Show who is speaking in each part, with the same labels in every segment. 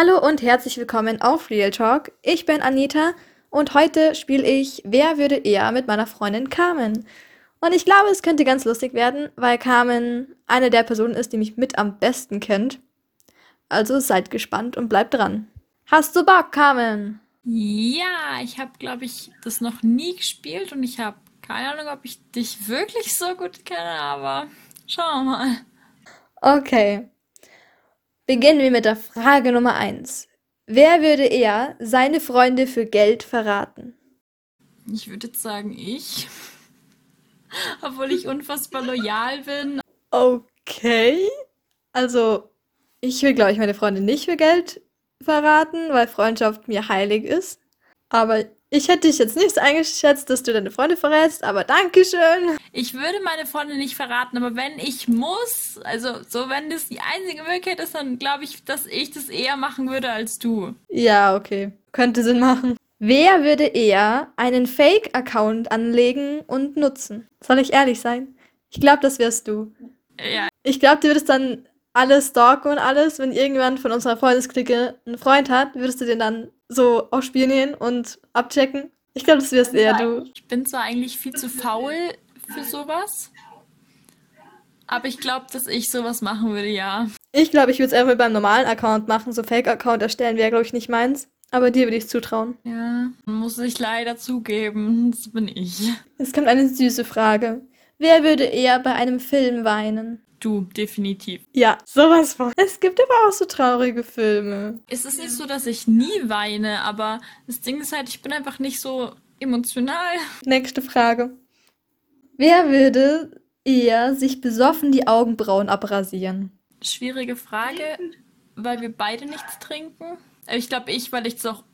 Speaker 1: Hallo und herzlich willkommen auf Real Talk. Ich bin Anita und heute spiele ich Wer würde eher mit meiner Freundin Carmen. Und ich glaube, es könnte ganz lustig werden, weil Carmen eine der Personen ist, die mich mit am besten kennt. Also seid gespannt und bleibt dran. Hast du Bock, Carmen?
Speaker 2: Ja, ich habe, glaube ich, das noch nie gespielt und ich habe keine Ahnung, ob ich dich wirklich so gut kenne, aber schauen wir mal.
Speaker 1: Okay. Beginnen wir mit der Frage Nummer eins. Wer würde eher seine Freunde für Geld verraten?
Speaker 2: Ich würde jetzt sagen, ich. Obwohl ich unfassbar loyal bin.
Speaker 1: Okay. Also, ich will, glaube ich, meine Freunde nicht für Geld verraten, weil Freundschaft mir heilig ist. Aber ich hätte dich jetzt nicht eingeschätzt, dass du deine Freunde verrätst, aber Dankeschön.
Speaker 2: Ich würde meine Freunde nicht verraten, aber wenn ich muss, also so wenn das die einzige Möglichkeit ist, dann glaube ich, dass ich das eher machen würde als du.
Speaker 1: Ja, okay. Könnte Sinn machen. Wer würde eher einen Fake-Account anlegen und nutzen? Soll ich ehrlich sein? Ich glaube, das wärst du.
Speaker 2: Ja.
Speaker 1: Ich glaube, du würdest dann alles stalken und alles. Wenn irgendwann von unserer Freundesklicke einen Freund hat, würdest du den dann so aufspionieren und abchecken. Ich glaube, das wärst eher du.
Speaker 2: Ich bin zwar eigentlich viel zu faul für sowas, aber ich glaube, dass ich sowas machen würde, ja.
Speaker 1: Ich glaube, ich würde es einfach beim normalen Account machen. So Fake-Account erstellen wäre, glaube ich, nicht meins. Aber dir würde ich zutrauen.
Speaker 2: Ja, muss ich leider zugeben, das bin ich.
Speaker 1: Es kommt eine süße Frage. Wer würde eher bei einem Film weinen?
Speaker 2: Du, definitiv.
Speaker 1: Ja, sowas von. Es gibt aber auch so traurige Filme.
Speaker 2: Es ist nicht so, dass ich nie weine, aber das Ding ist halt, ich bin einfach nicht so emotional.
Speaker 1: Nächste Frage. Wer würde eher sich besoffen die Augenbrauen abrasieren?
Speaker 2: Schwierige Frage, weil wir beide nichts trinken. Ich glaube, ich, weil ich es auch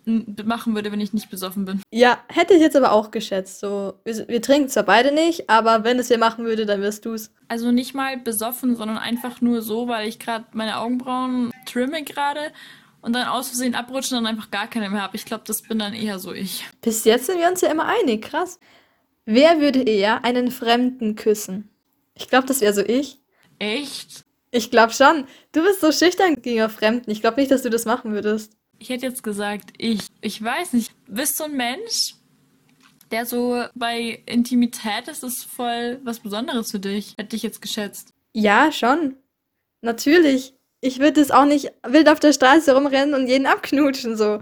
Speaker 2: machen würde, wenn ich nicht besoffen bin.
Speaker 1: Ja, hätte ich jetzt aber auch geschätzt. So, wir, wir trinken zwar beide nicht, aber wenn es wer machen würde, dann wirst du es.
Speaker 2: Also nicht mal besoffen, sondern einfach nur so, weil ich gerade meine Augenbrauen trimme gerade und dann aus Versehen abrutschen und dann einfach gar keine mehr habe. Ich glaube, das bin dann eher so ich.
Speaker 1: Bis jetzt sind wir uns ja immer einig, krass. Wer würde eher einen Fremden küssen? Ich glaube, das wäre so ich.
Speaker 2: Echt?
Speaker 1: Ich glaube schon. Du bist so schüchtern gegenüber Fremden. Ich glaube nicht, dass du das machen würdest.
Speaker 2: Ich hätte jetzt gesagt, ich. Ich weiß nicht. Bist du ein Mensch, der so bei Intimität ist es voll was Besonderes für dich? Hätte ich jetzt geschätzt.
Speaker 1: Ja, schon. Natürlich. Ich würde es auch nicht wild auf der Straße rumrennen und jeden abknutschen, so.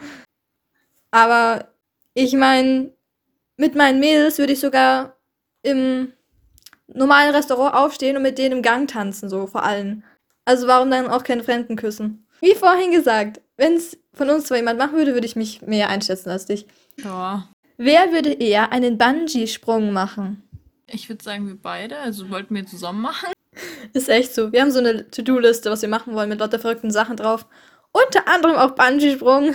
Speaker 1: Aber ich meine, mit meinen Mädels würde ich sogar im normalen Restaurant aufstehen und mit denen im Gang tanzen, so vor allem. Also warum dann auch keine Fremden küssen? Wie vorhin gesagt, wenn es von uns zwar jemand machen würde, würde ich mich mehr einschätzen als dich.
Speaker 2: Ja.
Speaker 1: Wer würde eher einen Bungee-Sprung machen?
Speaker 2: Ich würde sagen, wir beide. Also wollten wir zusammen machen.
Speaker 1: Ist echt so. Wir haben so eine To-Do-Liste, was wir machen wollen, mit lauter verrückten Sachen drauf. Unter anderem auch Bungee-Sprung.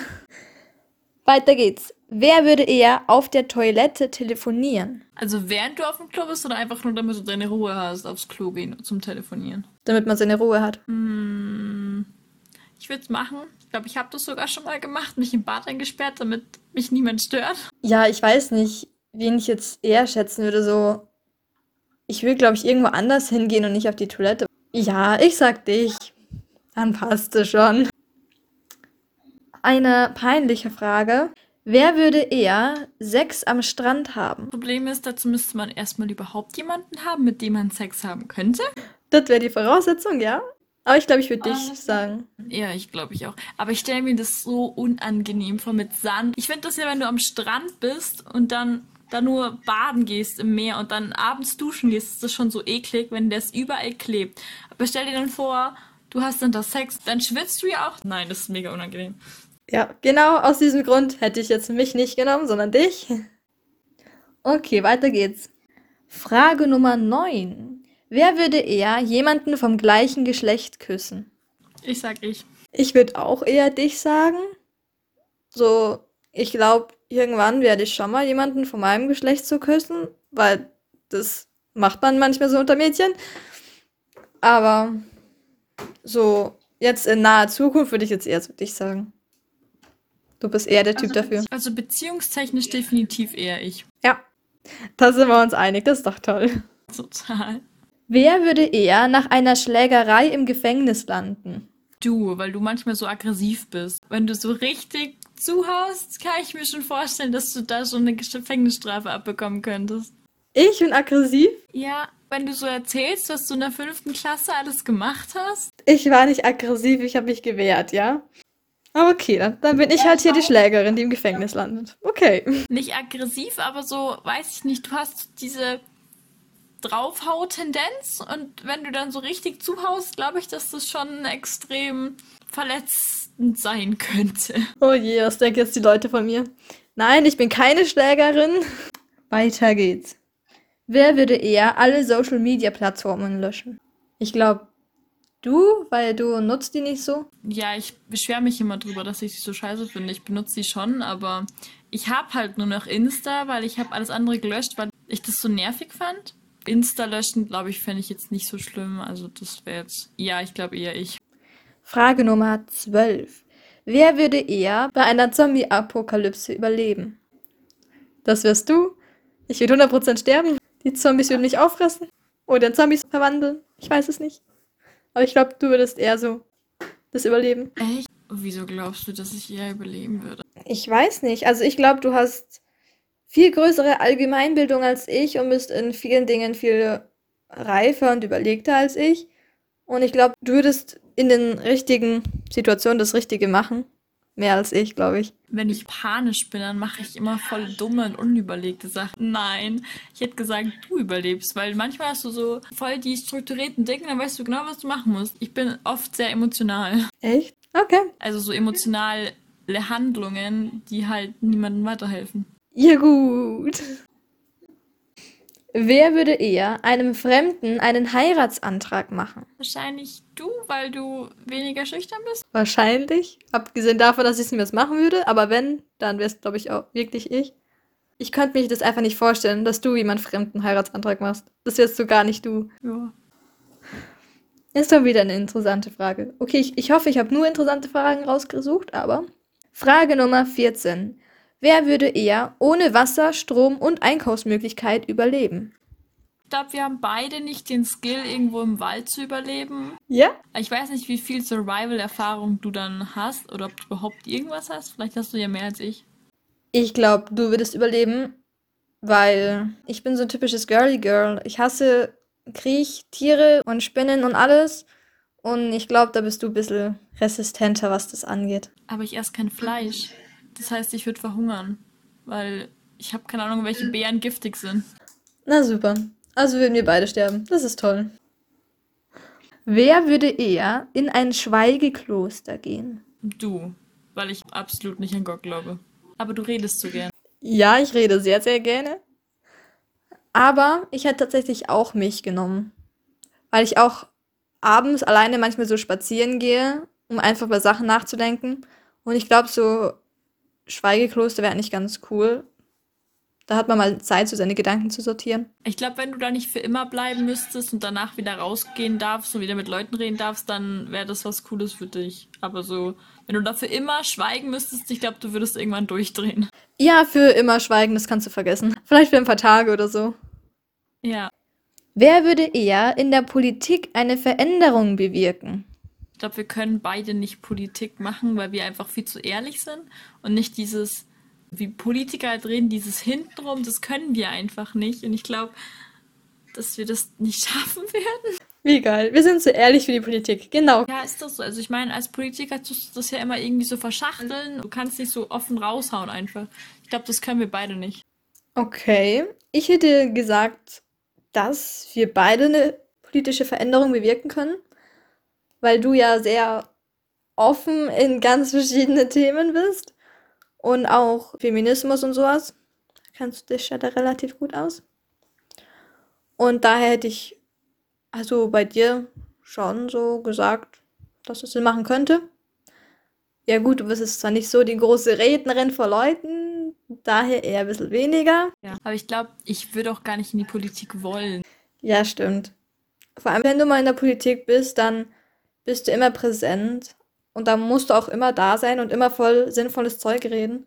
Speaker 1: Weiter geht's. Wer würde eher auf der Toilette telefonieren?
Speaker 2: Also während du auf dem Klo bist oder einfach nur, damit du deine Ruhe hast, aufs Klo gehen zum Telefonieren?
Speaker 1: Damit man seine Ruhe hat.
Speaker 2: Hm, ich würde es machen. Ich glaube, ich habe das sogar schon mal gemacht, mich im Bad eingesperrt, damit mich niemand stört.
Speaker 1: Ja, ich weiß nicht, wen ich jetzt eher schätzen würde. So, ich will, glaube ich, irgendwo anders hingehen und nicht auf die Toilette. Ja, ich sag dich. Dann passt es schon. Eine peinliche Frage. Wer würde eher Sex am Strand haben?
Speaker 2: Problem ist, dazu müsste man erstmal überhaupt jemanden haben, mit dem man Sex haben könnte.
Speaker 1: Das wäre die Voraussetzung, ja. Aber ich glaube, ich würde dich
Speaker 2: Ah.
Speaker 1: sagen.
Speaker 2: Ja, ich glaube ich auch. Aber ich stelle mir das so unangenehm vor mit Sand. Ich finde das ja, wenn du am Strand bist und dann da nur baden gehst im Meer und dann abends duschen gehst, ist das schon so eklig, wenn das überall klebt. Aber stell dir dann vor, du hast dann das Sex, dann schwitzt du ja auch. Nein, das ist mega unangenehm.
Speaker 1: Ja, genau aus diesem Grund hätte ich jetzt mich nicht genommen, sondern dich. Okay, weiter geht's. Frage Nummer 9. Wer würde eher jemanden vom gleichen Geschlecht küssen?
Speaker 2: Ich sag ich.
Speaker 1: Ich würde auch eher dich sagen. So, ich glaube, irgendwann werde ich schon mal jemanden von meinem Geschlecht zu küssen, weil das macht man manchmal so unter Mädchen. Aber so, jetzt in naher Zukunft würde ich jetzt eher zu dich sagen. Du bist eher der Typ dafür.
Speaker 2: Also beziehungstechnisch definitiv eher ich.
Speaker 1: Ja, da sind wir uns einig, das ist doch toll.
Speaker 2: Total.
Speaker 1: Wer würde eher nach einer Schlägerei im Gefängnis landen?
Speaker 2: Du, weil du manchmal so aggressiv bist. Wenn du so richtig zuhaust, kann ich mir schon vorstellen, dass du da schon eine Gefängnisstrafe abbekommen könntest.
Speaker 1: Ich bin aggressiv?
Speaker 2: Ja, wenn du so erzählst, was du in der fünften Klasse alles gemacht hast.
Speaker 1: Ich war nicht aggressiv, ich habe mich gewehrt, ja? Aber okay, dann, dann bin ich halt hier die Schlägerin, die im Gefängnis landet. Okay.
Speaker 2: Nicht aggressiv, aber so, weiß ich nicht, du hast diese Draufhau-Tendenz und wenn du dann so richtig zuhaust, glaube ich, dass das schon extrem verletzend sein könnte.
Speaker 1: Oh je, was denken jetzt die Leute von mir? Nein, ich bin keine Schlägerin. Weiter geht's. Wer würde eher alle Social-Media-Plattformen löschen? Ich glaube, du, weil du nutzt die nicht so.
Speaker 2: Ja, ich beschwere mich immer drüber, dass ich sie so scheiße finde. Ich benutze sie schon, aber ich habe halt nur noch Insta, weil ich habe alles andere gelöscht, weil ich das so nervig fand. Insta löschen, glaube ich, fände ich jetzt nicht so schlimm. Also das wäre jetzt, ja, ich glaube eher ich.
Speaker 1: Frage Nummer 12. Wer würde eher bei einer Zombie-Apokalypse überleben? Das wirst du. Ich würde 100% sterben. Die Zombies würden mich auffressen. Oder in Zombies verwandeln. Ich weiß es nicht. Aber ich glaube, du würdest eher so das überleben.
Speaker 2: Echt? Wieso glaubst du, dass ich eher überleben würde?
Speaker 1: Ich weiß nicht. Also ich glaube, du hast viel größere Allgemeinbildung als ich und bist in vielen Dingen viel reifer und überlegter als ich. Und ich glaube, du würdest in den richtigen Situationen das Richtige machen. Mehr als ich, glaube ich.
Speaker 2: Wenn ich panisch bin, dann mache ich immer voll dumme und unüberlegte Sachen. Nein, ich hätte gesagt, du überlebst, weil manchmal hast du so voll die strukturierten Dinge, dann weißt du genau, was du machen musst. Ich bin oft sehr emotional.
Speaker 1: Echt? Okay.
Speaker 2: Also so emotionale Handlungen, die halt niemandem weiterhelfen.
Speaker 1: Ja, gut. Wer würde eher einem Fremden einen Heiratsantrag machen?
Speaker 2: Wahrscheinlich du, weil du weniger schüchtern bist.
Speaker 1: Wahrscheinlich. Abgesehen davon, dass ich es mir jetzt machen würde. Aber wenn, dann wäre es, glaube ich, auch wirklich ich. Ich könnte mich das einfach nicht vorstellen, dass du jemand Fremden Heiratsantrag machst. Das wärst du gar nicht du.
Speaker 2: Ja.
Speaker 1: Ist doch wieder eine interessante Frage. Okay, ich, ich hoffe, ich habe nur interessante Fragen rausgesucht, aber. Frage Nummer 14. Wer würde eher ohne Wasser, Strom und Einkaufsmöglichkeit überleben?
Speaker 2: Ich glaube, wir haben beide nicht den Skill, irgendwo im Wald zu überleben.
Speaker 1: Ja?
Speaker 2: Ich weiß nicht, wie viel Survival-Erfahrung du dann hast oder ob du überhaupt irgendwas hast. Vielleicht hast du ja mehr als ich.
Speaker 1: Ich glaube, du würdest überleben, weil ich bin so ein typisches Girly Girl. Ich hasse Kriech, Tiere und Spinnen und alles. Und ich glaube, da bist du ein bisschen resistenter, was das angeht.
Speaker 2: Aber ich esse kein Fleisch. Das heißt, ich würde verhungern, weil ich habe keine Ahnung, welche Beeren giftig sind.
Speaker 1: Na super. Also würden wir beide sterben. Das ist toll. Wer würde eher in ein Schweigekloster gehen?
Speaker 2: Du, weil ich absolut nicht an Gott glaube. Aber du redest so gern.
Speaker 1: Ja, ich rede sehr, sehr gerne. Aber ich hätte tatsächlich auch mich genommen. Weil ich auch abends alleine manchmal so spazieren gehe, um einfach über Sachen nachzudenken. Und ich glaube, so Schweigekloster wäre eigentlich ganz cool. Da hat man mal Zeit, so seine Gedanken zu sortieren.
Speaker 2: Ich glaube, wenn du da nicht für immer bleiben müsstest und danach wieder rausgehen darfst und wieder mit Leuten reden darfst, dann wäre das was Cooles für dich. Aber so, wenn du dafür immer schweigen müsstest, ich glaube, du würdest irgendwann durchdrehen.
Speaker 1: Ja, für immer schweigen, das kannst du vergessen. Vielleicht für ein paar Tage oder so.
Speaker 2: Ja.
Speaker 1: Wer würde eher in der Politik eine Veränderung bewirken?
Speaker 2: Ich glaube, wir können beide nicht Politik machen, weil wir einfach viel zu ehrlich sind und nicht dieses, wie Politiker halt reden, dieses hintenrum, das können wir einfach nicht. Und ich glaube, dass wir das nicht schaffen werden.
Speaker 1: Wie geil. Wir sind so ehrlich für die Politik. Genau.
Speaker 2: Ja, ist das so. Also ich meine, als Politiker tust du das ja immer irgendwie so verschachteln. Du kannst nicht so offen raushauen einfach. Ich glaube, das können wir beide nicht.
Speaker 1: Okay. Ich hätte gesagt, dass wir beide eine politische Veränderung bewirken können weil du ja sehr offen in ganz verschiedene Themen bist und auch Feminismus und sowas. Kannst du dich ja da relativ gut aus. Und daher hätte ich also bei dir schon so gesagt, dass es Sinn machen könnte. Ja gut, du bist jetzt zwar nicht so die große Rednerin vor Leuten, daher eher ein bisschen weniger.
Speaker 2: Ja, aber ich glaube, ich würde auch gar nicht in die Politik wollen.
Speaker 1: Ja, stimmt. Vor allem, wenn du mal in der Politik bist, dann bist du immer präsent und da musst du auch immer da sein und immer voll sinnvolles Zeug reden.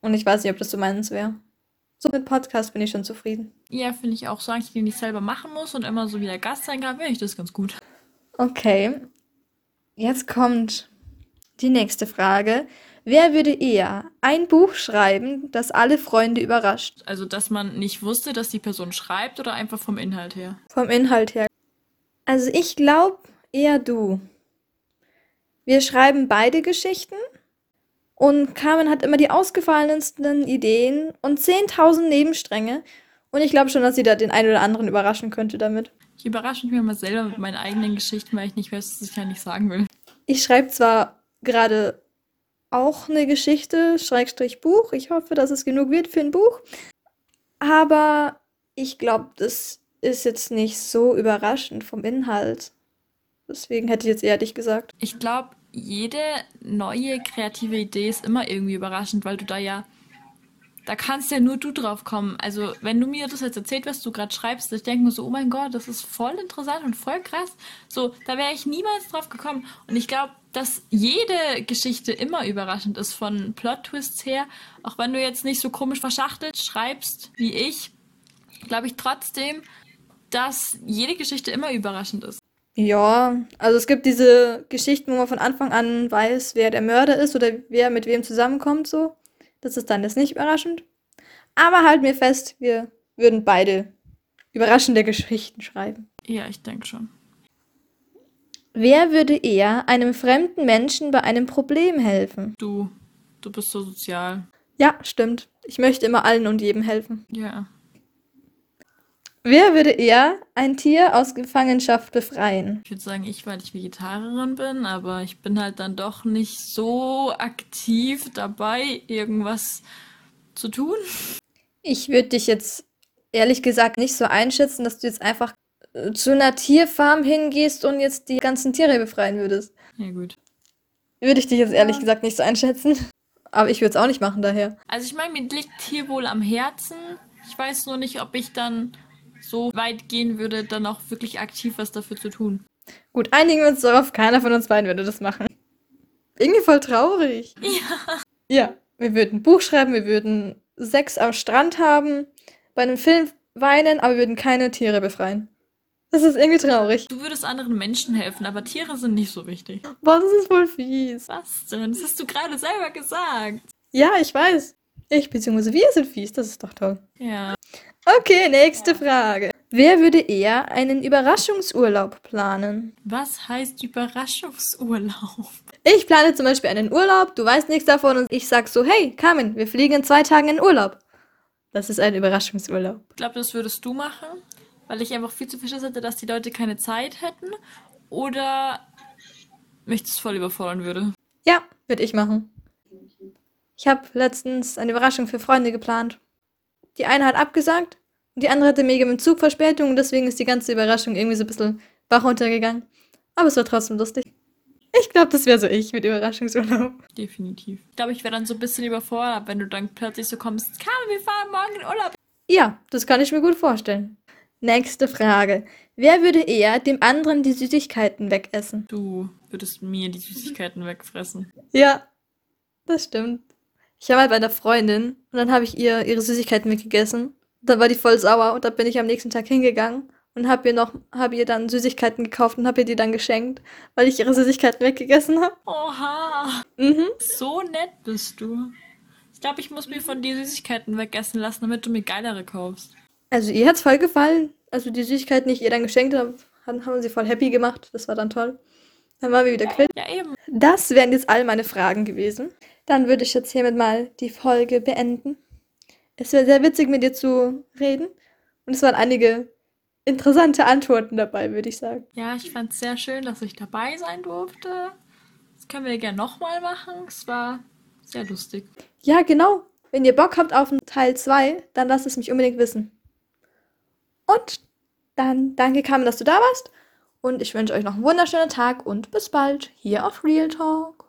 Speaker 1: Und ich weiß nicht, ob das so meins wäre. So mit Podcast bin ich schon zufrieden.
Speaker 2: Ja, finde ich auch. Solange ich den nicht selber machen muss und immer so wieder Gast sein kann, wäre ich das ganz gut.
Speaker 1: Okay. Jetzt kommt die nächste Frage. Wer würde eher ein Buch schreiben, das alle Freunde überrascht?
Speaker 2: Also, dass man nicht wusste, dass die Person schreibt oder einfach vom Inhalt her?
Speaker 1: Vom Inhalt her. Also ich glaube eher du. Wir schreiben beide Geschichten und Carmen hat immer die ausgefallensten Ideen und 10.000 Nebenstränge. Und ich glaube schon, dass sie da den einen oder anderen überraschen könnte damit.
Speaker 2: Ich überrasche mich immer selber mit meinen eigenen Geschichten, weil ich nicht weiß, was ich eigentlich sagen will.
Speaker 1: Ich schreibe zwar gerade auch eine Geschichte, Schrägstrich Buch. Ich hoffe, dass es genug wird für ein Buch. Aber ich glaube, das ist jetzt nicht so überraschend vom Inhalt. Deswegen hätte ich jetzt eher dich gesagt.
Speaker 2: Ich glaube, jede neue kreative Idee ist immer irgendwie überraschend, weil du da ja, da kannst ja nur du drauf kommen. Also, wenn du mir das jetzt erzählt, was du gerade schreibst, ich denke mir so, oh mein Gott, das ist voll interessant und voll krass. So, da wäre ich niemals drauf gekommen. Und ich glaube, dass jede Geschichte immer überraschend ist von Plot-Twists her. Auch wenn du jetzt nicht so komisch verschachtelt schreibst wie ich, glaube ich trotzdem, dass jede Geschichte immer überraschend ist.
Speaker 1: Ja, also es gibt diese Geschichten, wo man von Anfang an weiß, wer der Mörder ist oder wer mit wem zusammenkommt, so. Das ist dann jetzt nicht überraschend. Aber halt mir fest, wir würden beide überraschende Geschichten schreiben.
Speaker 2: Ja, ich denke schon.
Speaker 1: Wer würde eher einem fremden Menschen bei einem Problem helfen?
Speaker 2: Du, du bist so sozial.
Speaker 1: Ja, stimmt. Ich möchte immer allen und jedem helfen.
Speaker 2: Ja.
Speaker 1: Wer würde eher ein Tier aus Gefangenschaft befreien?
Speaker 2: Ich würde sagen, ich, weil ich Vegetarierin bin, aber ich bin halt dann doch nicht so aktiv dabei, irgendwas zu tun.
Speaker 1: Ich würde dich jetzt ehrlich gesagt nicht so einschätzen, dass du jetzt einfach äh, zu einer Tierfarm hingehst und jetzt die ganzen Tiere befreien würdest.
Speaker 2: Ja, gut.
Speaker 1: Würde ich dich jetzt ehrlich gesagt nicht so einschätzen. Aber ich würde es auch nicht machen daher.
Speaker 2: Also ich meine, mir liegt Tierwohl am Herzen. Ich weiß nur nicht, ob ich dann so weit gehen würde, dann auch wirklich aktiv was dafür zu tun.
Speaker 1: Gut, einigen wir uns darauf, keiner von uns beiden würde das machen. Irgendwie voll traurig.
Speaker 2: Ja.
Speaker 1: Ja, wir würden ein Buch schreiben, wir würden Sex am Strand haben, bei einem Film weinen, aber wir würden keine Tiere befreien. Das ist irgendwie traurig.
Speaker 2: Du würdest anderen Menschen helfen, aber Tiere sind nicht so wichtig.
Speaker 1: Boah, das ist voll fies.
Speaker 2: Was denn? Das hast du gerade selber gesagt.
Speaker 1: Ja, ich weiß. Ich bzw. wir sind fies, das ist doch toll.
Speaker 2: Ja.
Speaker 1: Okay, nächste Frage. Wer würde eher einen Überraschungsurlaub planen?
Speaker 2: Was heißt Überraschungsurlaub?
Speaker 1: Ich plane zum Beispiel einen Urlaub, du weißt nichts davon und ich sag so, hey, Carmen, wir fliegen in zwei Tagen in Urlaub. Das ist ein Überraschungsurlaub.
Speaker 2: Ich glaube, das würdest du machen, weil ich einfach viel zu viel hatte, dass die Leute keine Zeit hätten oder mich das voll überfordern würde.
Speaker 1: Ja, würde ich machen. Ich habe letztens eine Überraschung für Freunde geplant. Die eine hat abgesagt und die andere hatte mega mit Zug Verspätung und deswegen ist die ganze Überraschung irgendwie so ein bisschen Bach runtergegangen. Aber es war trotzdem lustig. Ich glaube, das wäre so ich mit Überraschungsurlaub.
Speaker 2: Definitiv. Ich glaube, ich wäre dann so ein bisschen überfordert, wenn du dann plötzlich so kommst, Carmen, wir fahren morgen in Urlaub.
Speaker 1: Ja, das kann ich mir gut vorstellen. Nächste Frage. Wer würde eher dem anderen die Süßigkeiten wegessen?
Speaker 2: Du würdest mir die Süßigkeiten wegfressen.
Speaker 1: Ja, das stimmt. Ich war mal bei einer Freundin und dann habe ich ihr ihre Süßigkeiten weggegessen. Dann war die voll sauer und da bin ich am nächsten Tag hingegangen und habe ihr noch, habe ihr dann Süßigkeiten gekauft und habe ihr die dann geschenkt, weil ich ihre Süßigkeiten weggegessen habe.
Speaker 2: Oha,
Speaker 1: Mhm.
Speaker 2: so nett bist du. Ich glaube, ich muss mir von dir Süßigkeiten wegessen lassen, damit du mir geilere kaufst.
Speaker 1: Also ihr hat's voll gefallen. Also die Süßigkeiten, die ich ihr dann geschenkt habe, haben, haben sie voll happy gemacht. Das war dann toll. Dann waren wir wieder quitt.
Speaker 2: Ja, eben.
Speaker 1: Das wären jetzt all meine Fragen gewesen. Dann würde ich jetzt hiermit mal die Folge beenden. Es war sehr witzig, mit dir zu reden. Und es waren einige interessante Antworten dabei, würde ich sagen.
Speaker 2: Ja, ich fand es sehr schön, dass ich dabei sein durfte. Das können wir gerne nochmal machen. Es war sehr lustig.
Speaker 1: Ja, genau. Wenn ihr Bock habt auf einen Teil 2, dann lasst es mich unbedingt wissen. Und dann danke Carmen, dass du da warst. Und ich wünsche euch noch einen wunderschönen Tag und bis bald hier auf Real Talk.